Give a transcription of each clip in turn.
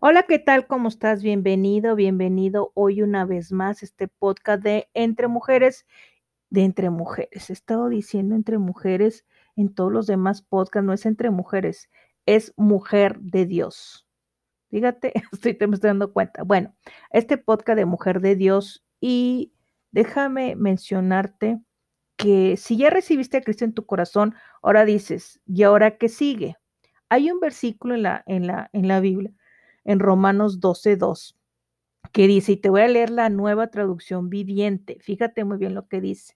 Hola, ¿qué tal? ¿Cómo estás? Bienvenido, bienvenido hoy una vez más a este podcast de Entre Mujeres, de Entre Mujeres. He estado diciendo Entre Mujeres en todos los demás podcasts, no es Entre Mujeres, es Mujer de Dios. Fíjate, estoy, me estoy dando cuenta. Bueno, este podcast de Mujer de Dios y déjame mencionarte que si ya recibiste a Cristo en tu corazón, ahora dices, ¿y ahora qué sigue? Hay un versículo en la, en la, en la Biblia en Romanos 12.2, que dice, y te voy a leer la nueva traducción viviente, fíjate muy bien lo que dice.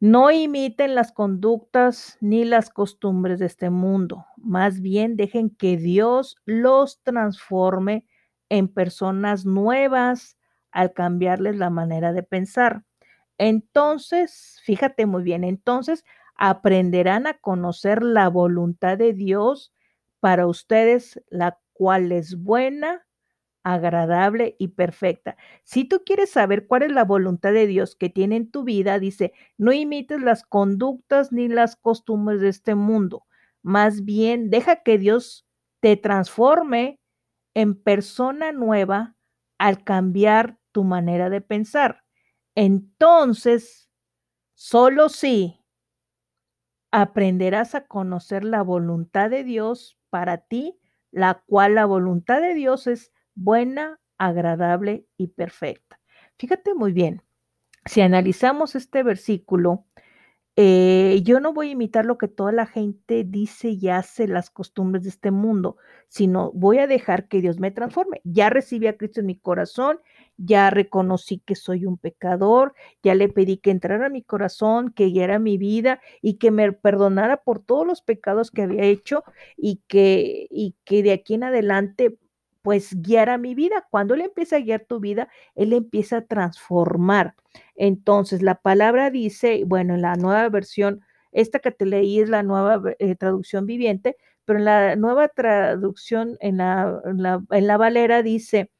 No imiten las conductas ni las costumbres de este mundo, más bien dejen que Dios los transforme en personas nuevas al cambiarles la manera de pensar. Entonces, fíjate muy bien, entonces aprenderán a conocer la voluntad de Dios para ustedes, la cuál es buena, agradable y perfecta. Si tú quieres saber cuál es la voluntad de Dios que tiene en tu vida, dice, no imites las conductas ni las costumbres de este mundo. Más bien, deja que Dios te transforme en persona nueva al cambiar tu manera de pensar. Entonces, solo si aprenderás a conocer la voluntad de Dios para ti, la cual la voluntad de Dios es buena, agradable y perfecta. Fíjate muy bien, si analizamos este versículo, eh, yo no voy a imitar lo que toda la gente dice y hace, las costumbres de este mundo, sino voy a dejar que Dios me transforme. Ya recibí a Cristo en mi corazón, ya reconocí que soy un pecador, ya le pedí que entrara a mi corazón, que guiara mi vida y que me perdonara por todos los pecados que había hecho y que, y que de aquí en adelante pues guiara mi vida. Cuando Él empieza a guiar tu vida, Él empieza a transformar. Entonces, la palabra dice, bueno, en la nueva versión, esta que te leí es la nueva eh, traducción viviente, pero en la nueva traducción, en la, en la, Valera dice,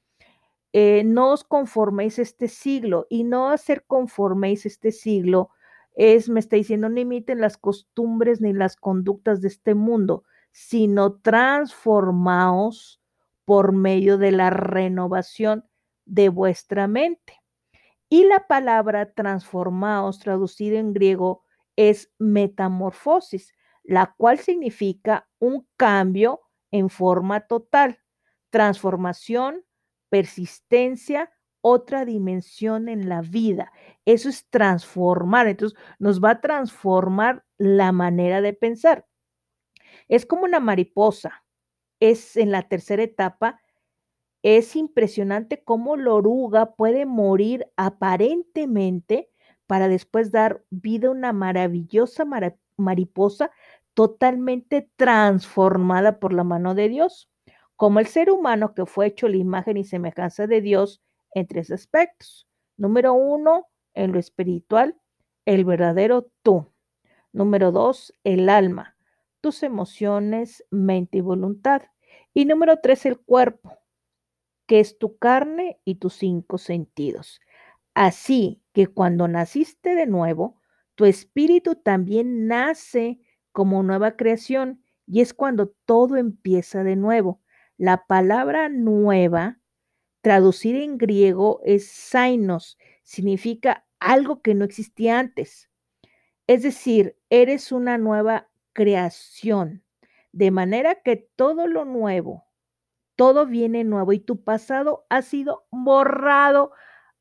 eh, no os conforméis este siglo y no hacer conforméis este siglo es, me está diciendo, no imiten las costumbres ni las conductas de este mundo, sino transformaos por medio de la renovación de vuestra mente. Y la palabra transformaos, traducida en griego, es metamorfosis, la cual significa un cambio en forma total, transformación, persistencia, otra dimensión en la vida. Eso es transformar. Entonces, nos va a transformar la manera de pensar. Es como una mariposa es en la tercera etapa, es impresionante cómo la oruga puede morir aparentemente para después dar vida a una maravillosa mariposa totalmente transformada por la mano de Dios, como el ser humano que fue hecho la imagen y semejanza de Dios en tres aspectos. Número uno, en lo espiritual, el verdadero tú. Número dos, el alma tus emociones, mente y voluntad. Y número tres, el cuerpo, que es tu carne y tus cinco sentidos. Así que cuando naciste de nuevo, tu espíritu también nace como nueva creación y es cuando todo empieza de nuevo. La palabra nueva, traducida en griego, es sainos, significa algo que no existía antes. Es decir, eres una nueva creación, de manera que todo lo nuevo, todo viene nuevo y tu pasado ha sido borrado,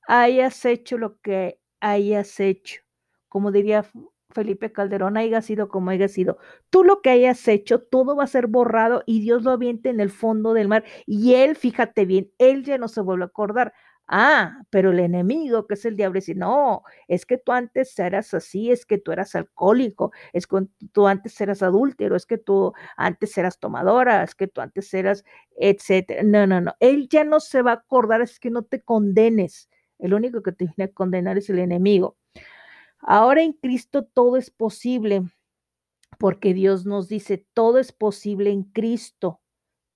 hayas hecho lo que hayas hecho. Como diría Felipe Calderón, haya sido como haya sido. Tú lo que hayas hecho, todo va a ser borrado y Dios lo aviente en el fondo del mar. Y él, fíjate bien, él ya no se vuelve a acordar. Ah, pero el enemigo, que es el diablo, dice, no, es que tú antes eras así, es que tú eras alcohólico, es que tú antes eras adúltero, es que tú antes eras tomadora, es que tú antes eras, etcétera. No, no, no, él ya no se va a acordar, es que no te condenes. El único que te viene a condenar es el enemigo. Ahora en Cristo todo es posible, porque Dios nos dice, todo es posible en Cristo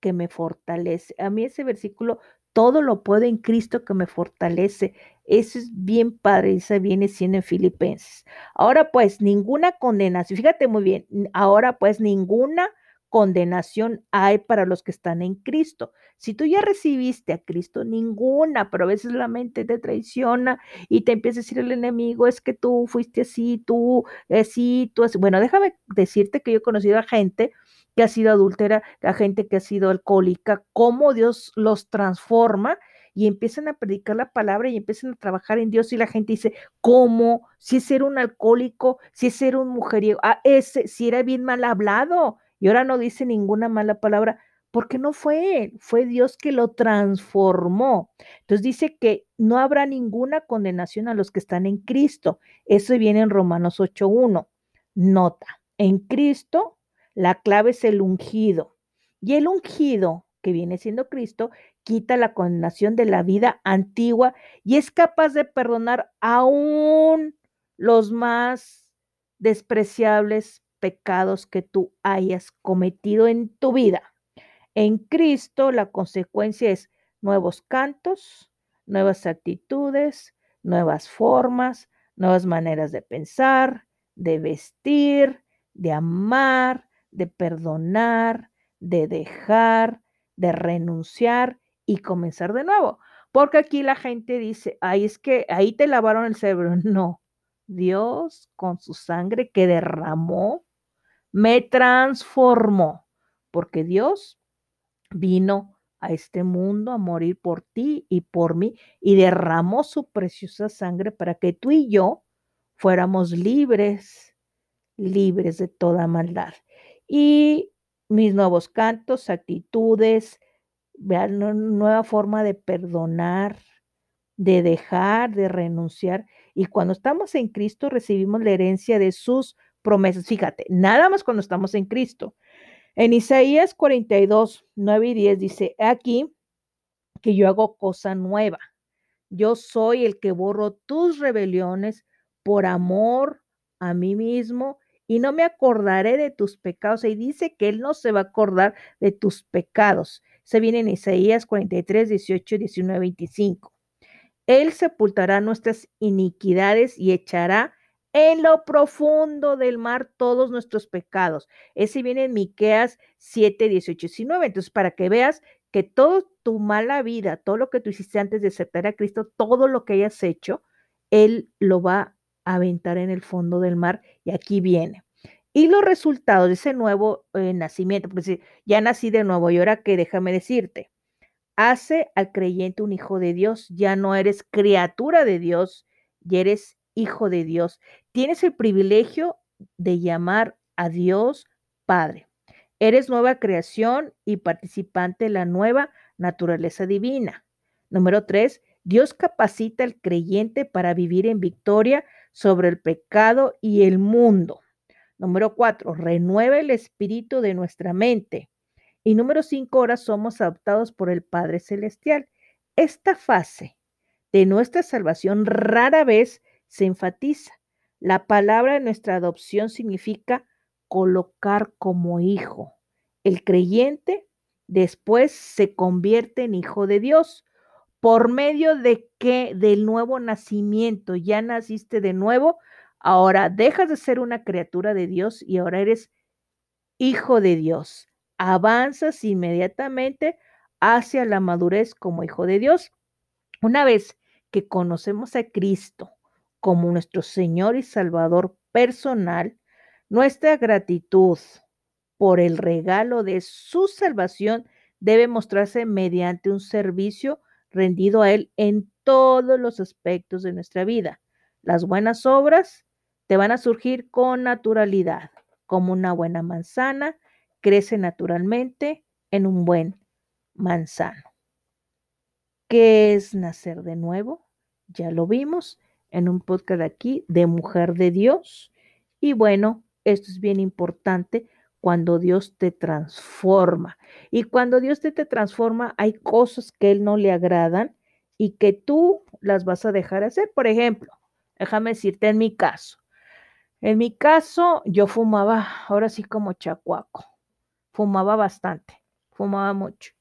que me fortalece. A mí ese versículo todo lo puedo en Cristo que me fortalece. Eso es bien padre, eso viene siendo en Filipenses. Ahora pues, ninguna condenación, fíjate muy bien, ahora pues ninguna condenación hay para los que están en Cristo. Si tú ya recibiste a Cristo, ninguna, pero a veces la mente te traiciona y te empieza a decir el enemigo, es que tú fuiste así, tú, así, tú así. Bueno, déjame decirte que yo he conocido a gente que ha sido adúltera, a gente que ha sido alcohólica, cómo Dios los transforma y empiezan a predicar la palabra y empiezan a trabajar en Dios y la gente dice, ¿cómo? Si es ser un alcohólico, si es ser un mujeriego, ah, ese, si era bien mal hablado y ahora no dice ninguna mala palabra, porque no fue él, fue Dios que lo transformó. Entonces dice que no habrá ninguna condenación a los que están en Cristo. Eso viene en Romanos 8.1. Nota, en Cristo la clave es el ungido. Y el ungido, que viene siendo Cristo, quita la condenación de la vida antigua y es capaz de perdonar aún los más despreciables pecados que tú hayas cometido en tu vida. En Cristo la consecuencia es nuevos cantos, nuevas actitudes, nuevas formas, nuevas maneras de pensar, de vestir, de amar, de perdonar, de dejar, de renunciar y comenzar de nuevo. Porque aquí la gente dice, ay, es que ahí te lavaron el cerebro. No, Dios con su sangre que derramó, me transformó. Porque Dios vino a este mundo a morir por ti y por mí y derramó su preciosa sangre para que tú y yo fuéramos libres, libres de toda maldad. Y mis nuevos cantos, actitudes, vean, nueva forma de perdonar, de dejar, de renunciar. Y cuando estamos en Cristo recibimos la herencia de sus promesas. Fíjate, nada más cuando estamos en Cristo. En Isaías 42, 9 y 10 dice, aquí que yo hago cosa nueva. Yo soy el que borro tus rebeliones por amor a mí mismo y no me acordaré de tus pecados. Y dice que Él no se va a acordar de tus pecados. Se viene en Isaías 43, 18, 19, 25. Él sepultará nuestras iniquidades y echará en lo profundo del mar todos nuestros pecados. Ese viene en Miqueas 7, 18, 19. Entonces, para que veas que toda tu mala vida, todo lo que tú hiciste antes de aceptar a Cristo, todo lo que hayas hecho, Él lo va a aventar en el fondo del mar. Y aquí viene. Y los resultados de ese nuevo eh, nacimiento, pues ya nací de nuevo y ahora que déjame decirte, hace al creyente un hijo de Dios, ya no eres criatura de Dios, ya eres hijo de Dios. Tienes el privilegio de llamar a Dios Padre. Eres nueva creación y participante de la nueva naturaleza divina. Número tres, Dios capacita al creyente para vivir en victoria sobre el pecado y el mundo. Número cuatro, renueva el espíritu de nuestra mente. Y número cinco, ahora somos adoptados por el Padre Celestial. Esta fase de nuestra salvación rara vez se enfatiza. La palabra de nuestra adopción significa colocar como hijo. El creyente después se convierte en hijo de Dios. ¿Por medio de qué? Del nuevo nacimiento. Ya naciste de nuevo, Ahora dejas de ser una criatura de Dios y ahora eres hijo de Dios. Avanzas inmediatamente hacia la madurez como hijo de Dios. Una vez que conocemos a Cristo como nuestro Señor y Salvador personal, nuestra gratitud por el regalo de su salvación debe mostrarse mediante un servicio rendido a Él en todos los aspectos de nuestra vida. Las buenas obras te van a surgir con naturalidad, como una buena manzana, crece naturalmente en un buen manzano. ¿Qué es nacer de nuevo? Ya lo vimos en un podcast aquí de Mujer de Dios. Y bueno, esto es bien importante cuando Dios te transforma. Y cuando Dios te, te transforma, hay cosas que Él no le agradan y que tú las vas a dejar hacer. Por ejemplo, déjame decirte en mi caso, en mi caso, yo fumaba, ahora sí como chacuaco, fumaba bastante, fumaba mucho.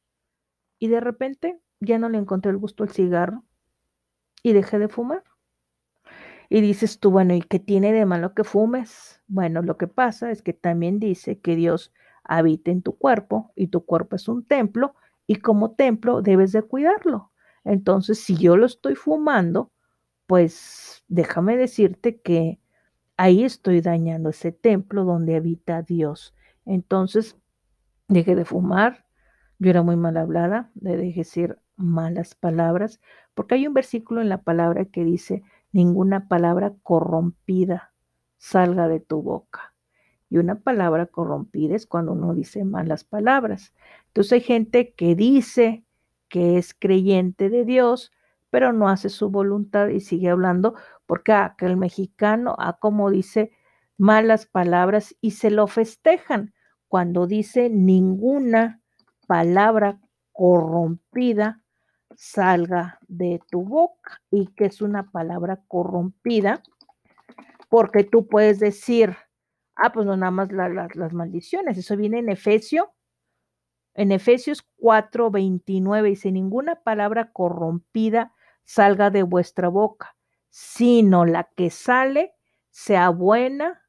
Y de repente ya no le encontré el gusto al cigarro y dejé de fumar. Y dices tú, bueno, ¿y qué tiene de malo que fumes? Bueno, lo que pasa es que también dice que Dios habita en tu cuerpo y tu cuerpo es un templo y como templo debes de cuidarlo. Entonces, si yo lo estoy fumando, pues déjame decirte que ahí estoy dañando ese templo donde habita Dios. Entonces, dejé de fumar. Yo era muy mal hablada, de decir malas palabras, porque hay un versículo en la palabra que dice, ninguna palabra corrompida salga de tu boca. Y una palabra corrompida es cuando uno dice malas palabras. Entonces hay gente que dice que es creyente de Dios, pero no hace su voluntad y sigue hablando porque aquel mexicano, a como dice malas palabras y se lo festejan cuando dice ninguna palabra corrompida salga de tu boca y que es una palabra corrompida porque tú puedes decir, ah, pues no nada más las maldiciones, eso viene en Efesio, en Efesios 4, 29 dice, ninguna palabra corrompida salga de vuestra boca, sino la que sale sea buena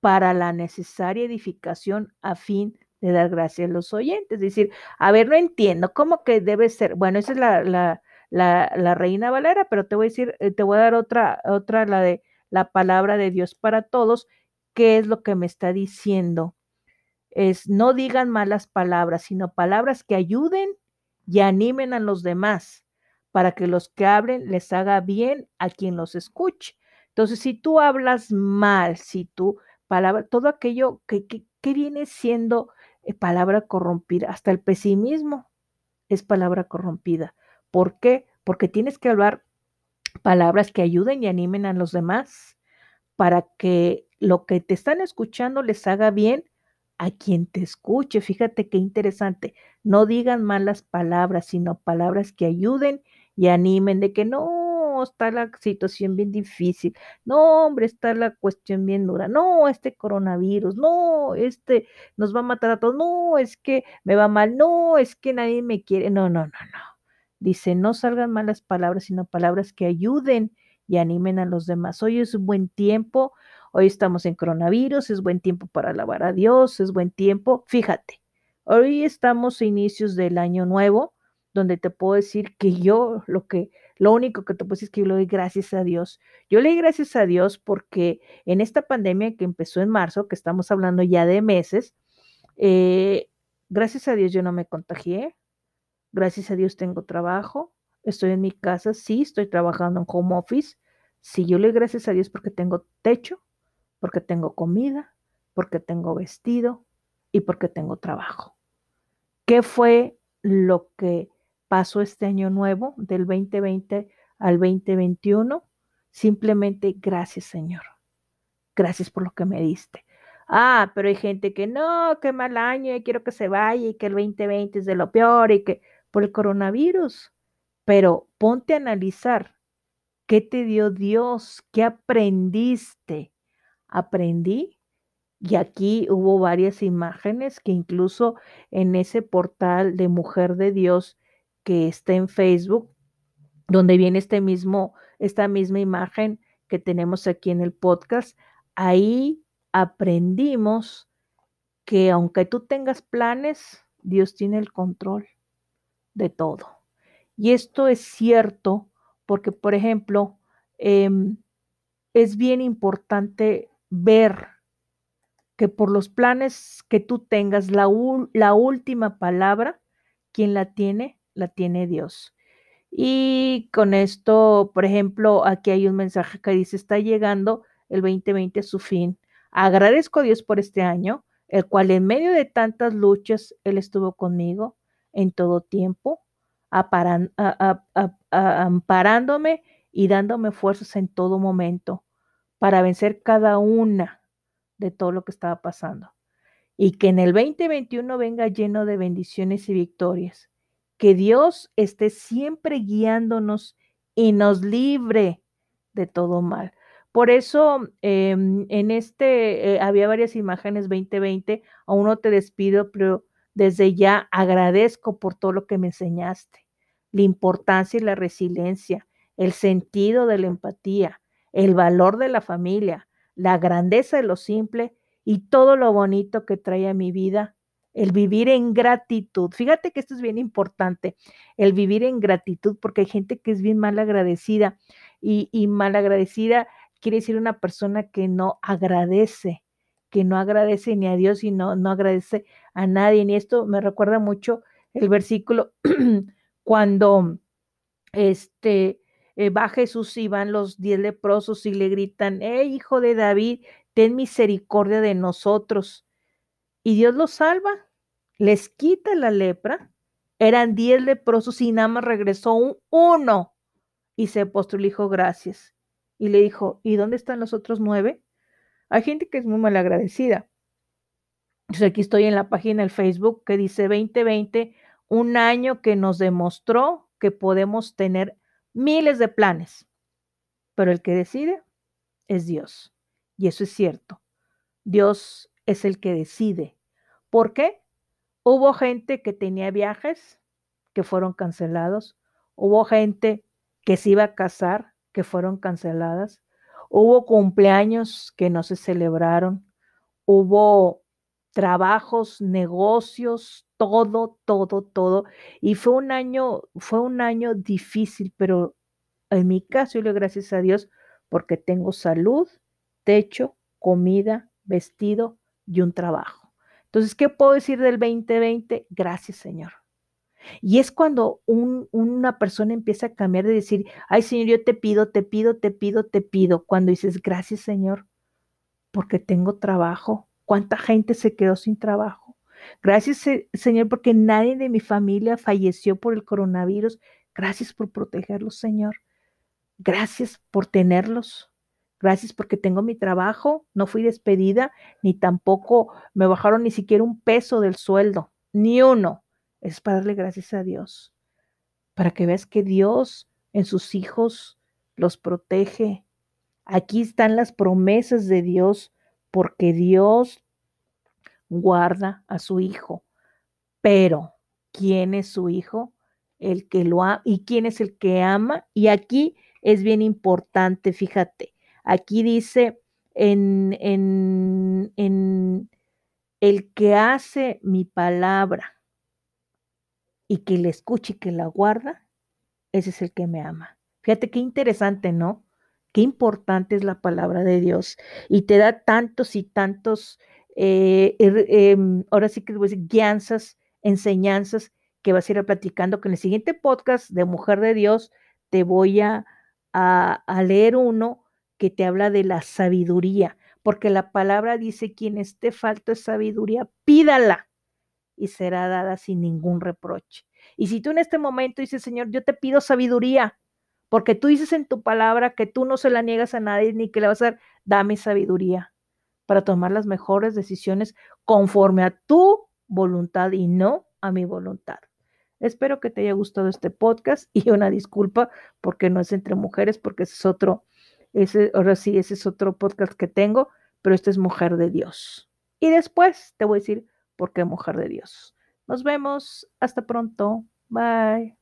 para la necesaria edificación a fin de dar gracias a los oyentes. Es decir, a ver, no entiendo, ¿cómo que debe ser? Bueno, esa es la, la, la, la Reina Valera, pero te voy a decir, eh, te voy a dar otra, otra, la de la palabra de Dios para todos, ¿qué es lo que me está diciendo? Es no digan malas palabras, sino palabras que ayuden y animen a los demás para que los que hablen les haga bien a quien los escuche. Entonces, si tú hablas mal, si tú, palabra, todo aquello que, que, viene siendo palabra corrompida, hasta el pesimismo es palabra corrompida. ¿Por qué? Porque tienes que hablar palabras que ayuden y animen a los demás para que lo que te están escuchando les haga bien a quien te escuche. Fíjate qué interesante. No digan malas palabras, sino palabras que ayuden y animen de que no, está la situación bien difícil, no, hombre, está la cuestión bien dura, no, este coronavirus, no, este nos va a matar a todos, no, es que me va mal, no, es que nadie me quiere, no, no, no, no. Dice, no salgan malas palabras, sino palabras que ayuden y animen a los demás. Hoy es un buen tiempo, hoy estamos en coronavirus, es buen tiempo para alabar a Dios, es buen tiempo. Fíjate, hoy estamos inicios del año nuevo, donde te puedo decir que yo lo que, lo único que te decir es que yo le doy gracias a Dios. Yo le doy gracias a Dios porque en esta pandemia que empezó en marzo, que estamos hablando ya de meses, eh, gracias a Dios yo no me contagié, gracias a Dios tengo trabajo, estoy en mi casa, sí, estoy trabajando en home office, sí, yo le doy gracias a Dios porque tengo techo, porque tengo comida, porque tengo vestido y porque tengo trabajo. ¿Qué fue lo que pasó este año nuevo del 2020 al 2021. Simplemente gracias, Señor. Gracias por lo que me diste. Ah, pero hay gente que no, qué mal año, y quiero que se vaya y que el 2020 es de lo peor y que por el coronavirus. Pero ponte a analizar qué te dio Dios, qué aprendiste. Aprendí y aquí hubo varias imágenes que incluso en ese portal de Mujer de Dios que está en Facebook, donde viene este mismo, esta misma imagen que tenemos aquí en el podcast, ahí aprendimos que aunque tú tengas planes, Dios tiene el control de todo. Y esto es cierto porque, por ejemplo, em, es bien importante ver que por los planes que tú tengas, la, la última palabra, quien la tiene, la tiene Dios. Y con esto, por ejemplo, aquí hay un mensaje que dice, está llegando el 2020 a su fin. Agradezco a Dios por este año, el cual en medio de tantas luchas, Él estuvo conmigo en todo tiempo, amparándome y dándome fuerzas en todo momento para vencer cada una de todo lo que estaba pasando. Y que en el 2021 venga lleno de bendiciones y victorias que Dios esté siempre guiándonos y nos libre de todo mal. Por eso em, en este eh, había varias imágenes 2020, aún no te despido, pero desde ya agradezco por todo lo que me enseñaste, la importancia y la resiliencia, el sentido de la empatía, el valor de la familia, la grandeza de lo simple y todo lo bonito que trae a mi vida, el vivir en gratitud. Fíjate que esto es bien importante, el vivir en gratitud, porque hay gente que es bien mal agradecida y, y mal agradecida quiere decir una persona que no agradece, que no agradece ni a Dios y no, no agradece a nadie. Y esto me recuerda mucho el versículo cuando este, eh, va Jesús y van los diez leprosos y le gritan, ¡Eh, hijo de David, ten misericordia de nosotros! Y Dios los salva, les quita la lepra. Eran diez leprosos y nada más regresó un uno. Y se postró y gracias. Y le dijo, ¿y dónde están los otros nueve? Hay gente que es muy mal agradecida. aquí estoy en la página del Facebook que dice 2020, un año que nos demostró que podemos tener miles de planes, pero el que decide es Dios. Y eso es cierto. Dios es el que decide. ¿Por qué? Hubo gente que tenía viajes que fueron cancelados. Hubo gente que se iba a casar que fueron canceladas. Hubo cumpleaños que no se celebraron. Hubo trabajos, negocios, todo, todo, todo. Y fue un año, fue un año difícil, pero en mi caso, yo le gracias a Dios porque tengo salud, techo, comida, vestido y un trabajo. Entonces, ¿qué puedo decir del 2020? Gracias, Señor. Y es cuando una persona empieza a cambiar de decir, ay Señor, yo te pido, te pido, te pido, te pido. Cuando dices, gracias Señor, porque tengo trabajo. ¿Cuánta gente se quedó sin trabajo? Gracias Señor, porque nadie de mi familia falleció por el coronavirus. Gracias por protegerlos, Señor. Gracias por tenerlos. Gracias porque tengo mi trabajo. No fui despedida, ni tampoco me bajaron ni siquiera un peso del sueldo, ni uno es para darle gracias a Dios, para que veas que Dios en sus hijos los protege. Aquí están las promesas de Dios, porque Dios guarda a su hijo. Pero, ¿quién es su hijo? El que lo ama. ¿Y quién es el que ama? Y aquí es bien importante, fíjate. Aquí dice en, en, en el que hace mi palabra y que le escuche y que la guarda, ese es el que me ama. Fíjate qué interesante, ¿no? Qué importante es la palabra de Dios y te da tantos y tantos, eh, er, em, ahora sí que voy a decir, guianzas, enseñanzas que vas a ir platicando, que en el siguiente podcast de Mujer de Dios te voy a, a leer uno que te habla de la sabiduría, porque la palabra dice, quien esté falto de sabiduría, pídala y será dada sin ningún reproche. Y si tú en este momento dices, Señor, yo te pido sabiduría, porque tú dices en tu palabra que tú no se la niegas a nadie ni que le vas a dar, dame sabiduría para tomar las mejores decisiones conforme a tu voluntad y no a mi voluntad. Espero que te haya gustado este podcast y una disculpa porque no es entre mujeres, porque ese es otro, ahora sí, ese es otro podcast que tengo, pero este es Mujer de Dios. Y después te voy a decir porque mujer de Dios. Nos vemos. Hasta pronto. Bye.